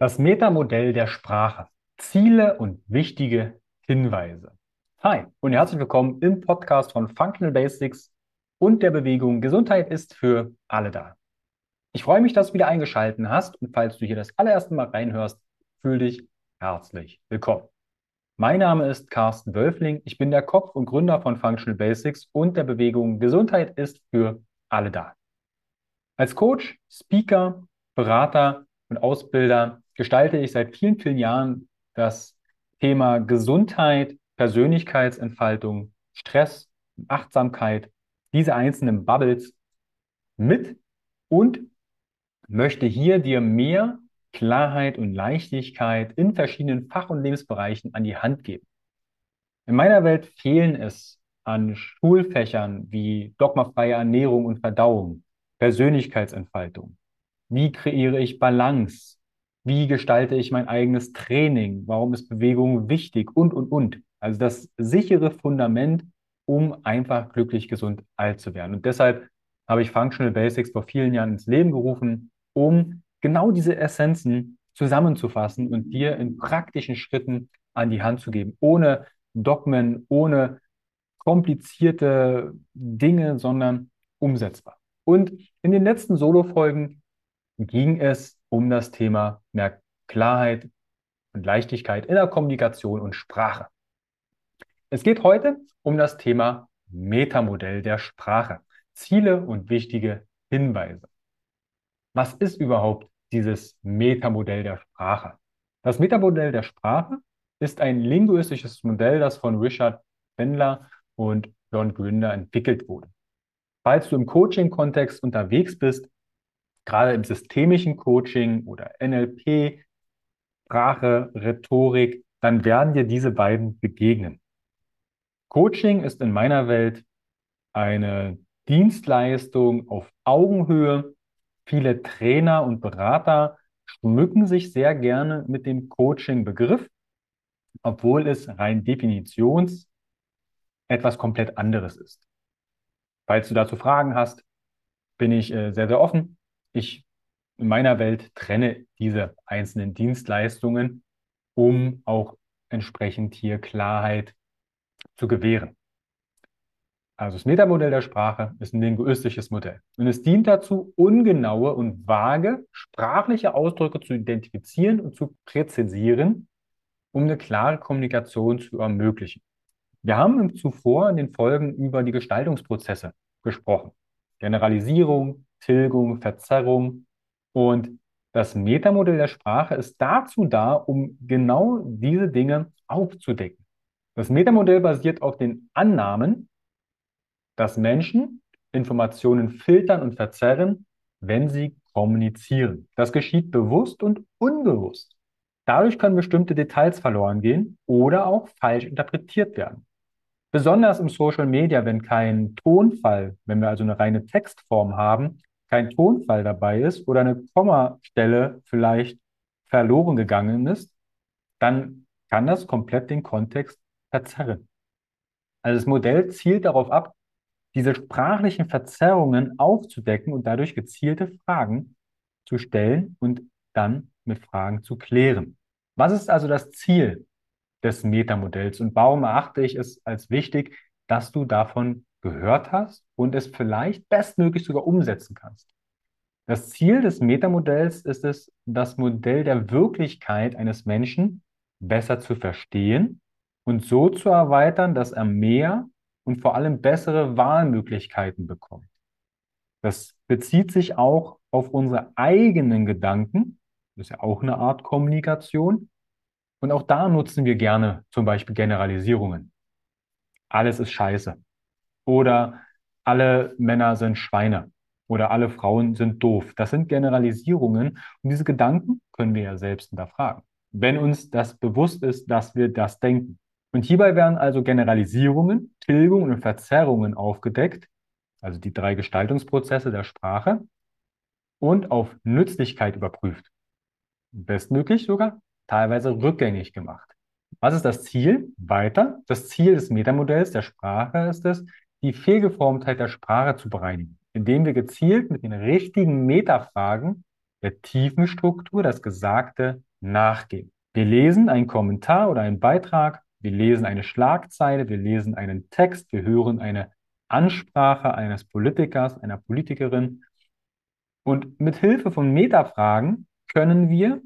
Das Metamodell der Sprache. Ziele und wichtige Hinweise. Hi und herzlich willkommen im Podcast von Functional Basics und der Bewegung Gesundheit ist für alle da. Ich freue mich, dass du wieder eingeschaltet hast und falls du hier das allererste Mal reinhörst, fühl dich herzlich willkommen. Mein Name ist Carsten Wölfling. Ich bin der Kopf und Gründer von Functional Basics und der Bewegung Gesundheit ist für alle da. Als Coach, Speaker, Berater und Ausbilder gestalte ich seit vielen, vielen Jahren das Thema Gesundheit, Persönlichkeitsentfaltung, Stress, Achtsamkeit, diese einzelnen Bubbles mit und möchte hier dir mehr Klarheit und Leichtigkeit in verschiedenen Fach- und Lebensbereichen an die Hand geben. In meiner Welt fehlen es an Schulfächern wie dogmafreie Ernährung und Verdauung, Persönlichkeitsentfaltung. Wie kreiere ich Balance? Wie gestalte ich mein eigenes Training? Warum ist Bewegung wichtig? Und, und, und. Also das sichere Fundament, um einfach glücklich, gesund, alt zu werden. Und deshalb habe ich Functional Basics vor vielen Jahren ins Leben gerufen, um genau diese Essenzen zusammenzufassen und dir in praktischen Schritten an die Hand zu geben, ohne Dogmen, ohne komplizierte Dinge, sondern umsetzbar. Und in den letzten Solo-Folgen ging es um das Thema mehr Klarheit und Leichtigkeit in der Kommunikation und Sprache. Es geht heute um das Thema Metamodell der Sprache, Ziele und wichtige Hinweise. Was ist überhaupt dieses Metamodell der Sprache? Das Metamodell der Sprache ist ein linguistisches Modell, das von Richard Bendler und John Grinder entwickelt wurde. Falls du im Coaching-Kontext unterwegs bist, gerade im systemischen Coaching oder NLP, Sprache, Rhetorik, dann werden dir diese beiden begegnen. Coaching ist in meiner Welt eine Dienstleistung auf Augenhöhe. Viele Trainer und Berater schmücken sich sehr gerne mit dem Coaching-Begriff, obwohl es rein definitions etwas komplett anderes ist. Falls du dazu Fragen hast, bin ich äh, sehr, sehr offen ich in meiner Welt trenne diese einzelnen Dienstleistungen, um auch entsprechend hier Klarheit zu gewähren. Also das Metamodell der Sprache ist ein linguistisches Modell und es dient dazu, ungenaue und vage sprachliche Ausdrücke zu identifizieren und zu präzisieren, um eine klare Kommunikation zu ermöglichen. Wir haben zuvor in den Folgen über die Gestaltungsprozesse gesprochen. Generalisierung, Tilgung, Verzerrung. Und das Metamodell der Sprache ist dazu da, um genau diese Dinge aufzudecken. Das Metamodell basiert auf den Annahmen, dass Menschen Informationen filtern und verzerren, wenn sie kommunizieren. Das geschieht bewusst und unbewusst. Dadurch können bestimmte Details verloren gehen oder auch falsch interpretiert werden. Besonders im Social Media, wenn kein Tonfall, wenn wir also eine reine Textform haben, kein Tonfall dabei ist oder eine Kommastelle vielleicht verloren gegangen ist, dann kann das komplett den Kontext verzerren. Also das Modell zielt darauf ab, diese sprachlichen Verzerrungen aufzudecken und dadurch gezielte Fragen zu stellen und dann mit Fragen zu klären. Was ist also das Ziel des Metamodells und warum erachte ich es als wichtig, dass du davon gehört hast und es vielleicht bestmöglich sogar umsetzen kannst. Das Ziel des Metamodells ist es, das Modell der Wirklichkeit eines Menschen besser zu verstehen und so zu erweitern, dass er mehr und vor allem bessere Wahlmöglichkeiten bekommt. Das bezieht sich auch auf unsere eigenen Gedanken. Das ist ja auch eine Art Kommunikation. Und auch da nutzen wir gerne zum Beispiel Generalisierungen. Alles ist scheiße. Oder alle Männer sind Schweine. Oder alle Frauen sind doof. Das sind Generalisierungen. Und diese Gedanken können wir ja selbst hinterfragen. Wenn uns das bewusst ist, dass wir das denken. Und hierbei werden also Generalisierungen, Tilgungen und Verzerrungen aufgedeckt, also die drei Gestaltungsprozesse der Sprache, und auf Nützlichkeit überprüft. Bestmöglich sogar teilweise rückgängig gemacht. Was ist das Ziel? Weiter. Das Ziel des Metamodells der Sprache ist es, die Fehlgeformtheit der Sprache zu bereinigen, indem wir gezielt mit den richtigen Metafragen der tiefen Struktur das Gesagte nachgehen. Wir lesen einen Kommentar oder einen Beitrag, wir lesen eine Schlagzeile, wir lesen einen Text, wir hören eine Ansprache eines Politikers, einer Politikerin. Und mit Hilfe von Metafragen können wir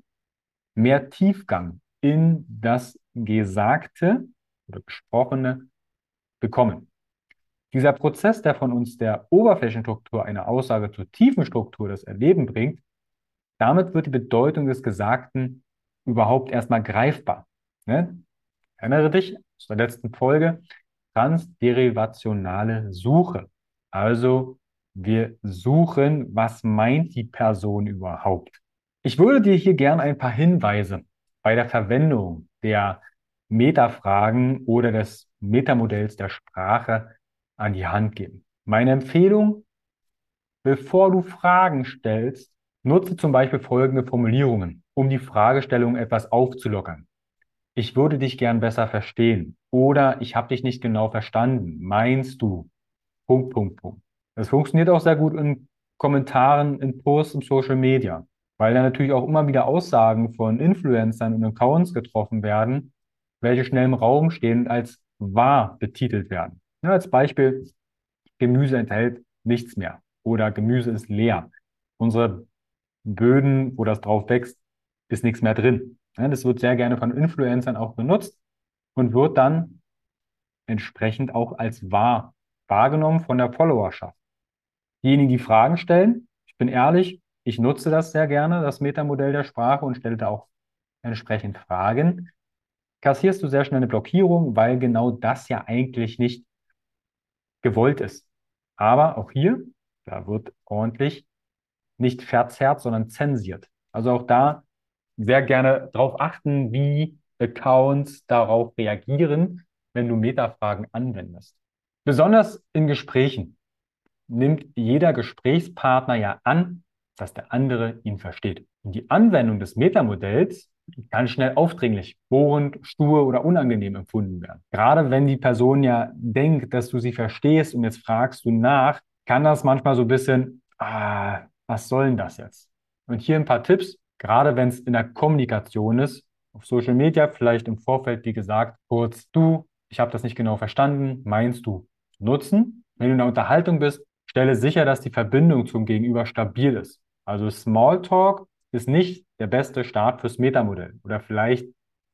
mehr Tiefgang in das Gesagte oder Gesprochene bekommen. Dieser Prozess, der von uns der Oberflächenstruktur eine Aussage zur tiefen Struktur das Erleben bringt, damit wird die Bedeutung des Gesagten überhaupt erstmal greifbar. Ne? Erinnere dich aus der letzten Folge, transderivationale Suche. Also wir suchen, was meint die Person überhaupt. Ich würde dir hier gerne ein paar Hinweise bei der Verwendung der Metafragen oder des Metamodells der Sprache an die Hand geben. Meine Empfehlung, bevor du Fragen stellst, nutze zum Beispiel folgende Formulierungen, um die Fragestellung etwas aufzulockern. Ich würde dich gern besser verstehen oder ich habe dich nicht genau verstanden. Meinst du? Punkt, Punkt, Punkt. Das funktioniert auch sehr gut in Kommentaren, in Posts im Social Media weil da natürlich auch immer wieder Aussagen von Influencern und Accounts getroffen werden, welche schnell im Raum stehen und als wahr betitelt werden. Ja, als Beispiel, Gemüse enthält nichts mehr oder Gemüse ist leer. Unsere Böden, wo das drauf wächst, ist nichts mehr drin. Ja, das wird sehr gerne von Influencern auch benutzt und wird dann entsprechend auch als wahr wahrgenommen von der Followerschaft. Diejenigen, die Fragen stellen, ich bin ehrlich, ich nutze das sehr gerne, das Metamodell der Sprache und stelle da auch entsprechend Fragen. Kassierst du sehr schnell eine Blockierung, weil genau das ja eigentlich nicht gewollt ist. Aber auch hier, da wird ordentlich nicht verzerrt, sondern zensiert. Also auch da sehr gerne darauf achten, wie Accounts darauf reagieren, wenn du Metafragen anwendest. Besonders in Gesprächen nimmt jeder Gesprächspartner ja an, dass der andere ihn versteht. Und die Anwendung des Metamodells kann schnell aufdringlich, bohrend, stur oder unangenehm empfunden werden. Gerade wenn die Person ja denkt, dass du sie verstehst und jetzt fragst du nach, kann das manchmal so ein bisschen, ah, was soll denn das jetzt? Und hier ein paar Tipps, gerade wenn es in der Kommunikation ist, auf Social Media, vielleicht im Vorfeld, wie gesagt, kurz, du, ich habe das nicht genau verstanden, meinst du nutzen? Wenn du in der Unterhaltung bist, stelle sicher, dass die Verbindung zum Gegenüber stabil ist. Also Smalltalk ist nicht der beste Start fürs Metamodell oder vielleicht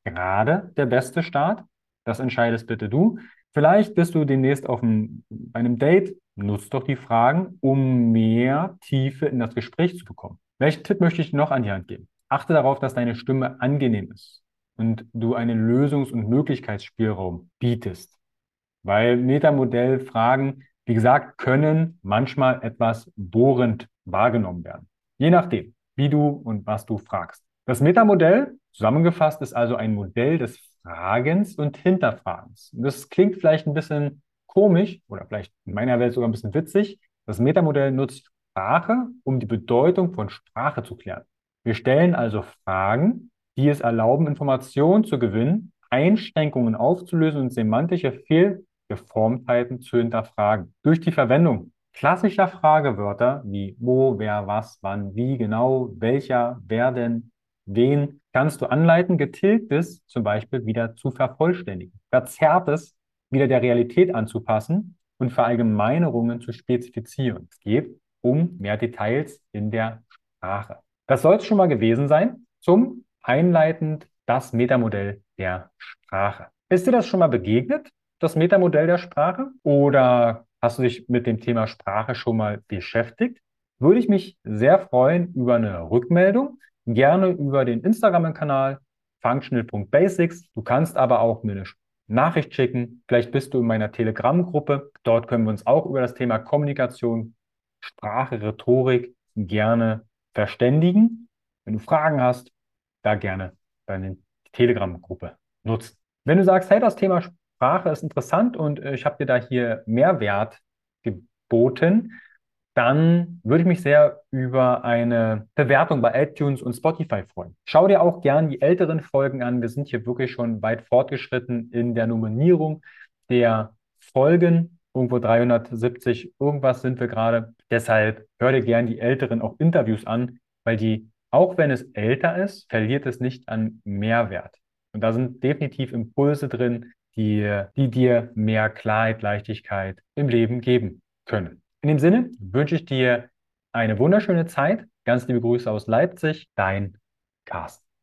gerade der beste Start. Das entscheidest bitte du. Vielleicht bist du demnächst auf einem, einem Date. Nutzt doch die Fragen, um mehr Tiefe in das Gespräch zu bekommen. Welchen Tipp möchte ich noch an die Hand geben? Achte darauf, dass deine Stimme angenehm ist und du einen Lösungs- und Möglichkeitsspielraum bietest. Weil Metamodell-Fragen, wie gesagt, können manchmal etwas bohrend wahrgenommen werden. Je nachdem, wie du und was du fragst. Das Metamodell, zusammengefasst, ist also ein Modell des Fragens und Hinterfragens. Das klingt vielleicht ein bisschen komisch oder vielleicht in meiner Welt sogar ein bisschen witzig. Das Metamodell nutzt Sprache, um die Bedeutung von Sprache zu klären. Wir stellen also Fragen, die es erlauben, Informationen zu gewinnen, Einschränkungen aufzulösen und semantische Fehlgeformtheiten zu hinterfragen. Durch die Verwendung klassischer Fragewörter wie wo, wer, was, wann, wie genau, welcher, wer denn, wen, kannst du anleiten, getilgtes zum Beispiel wieder zu vervollständigen, verzerrtes wieder der Realität anzupassen und Verallgemeinerungen zu spezifizieren. Es geht um mehr Details in der Sprache. Das soll es schon mal gewesen sein zum einleitend das Metamodell der Sprache. Ist dir das schon mal begegnet, das Metamodell der Sprache? Oder Hast du dich mit dem Thema Sprache schon mal beschäftigt? Würde ich mich sehr freuen über eine Rückmeldung. Gerne über den Instagram-Kanal functional.basics. Du kannst aber auch mir eine Nachricht schicken. Vielleicht bist du in meiner Telegram-Gruppe. Dort können wir uns auch über das Thema Kommunikation, Sprache, Rhetorik gerne verständigen. Wenn du Fragen hast, da gerne deine Telegram-Gruppe nutzen. Wenn du sagst, hey, das Thema Sprache ist interessant und äh, ich habe dir da hier Mehrwert geboten, dann würde ich mich sehr über eine Bewertung bei iTunes und Spotify freuen. Schau dir auch gern die älteren Folgen an. Wir sind hier wirklich schon weit fortgeschritten in der Nominierung der Folgen. Irgendwo 370, irgendwas sind wir gerade. Deshalb hör dir gern die älteren auch Interviews an, weil die auch wenn es älter ist, verliert es nicht an Mehrwert. Und da sind definitiv Impulse drin, die, die dir mehr Klarheit, Leichtigkeit im Leben geben können. In dem Sinne wünsche ich dir eine wunderschöne Zeit. Ganz liebe Grüße aus Leipzig, dein Carsten.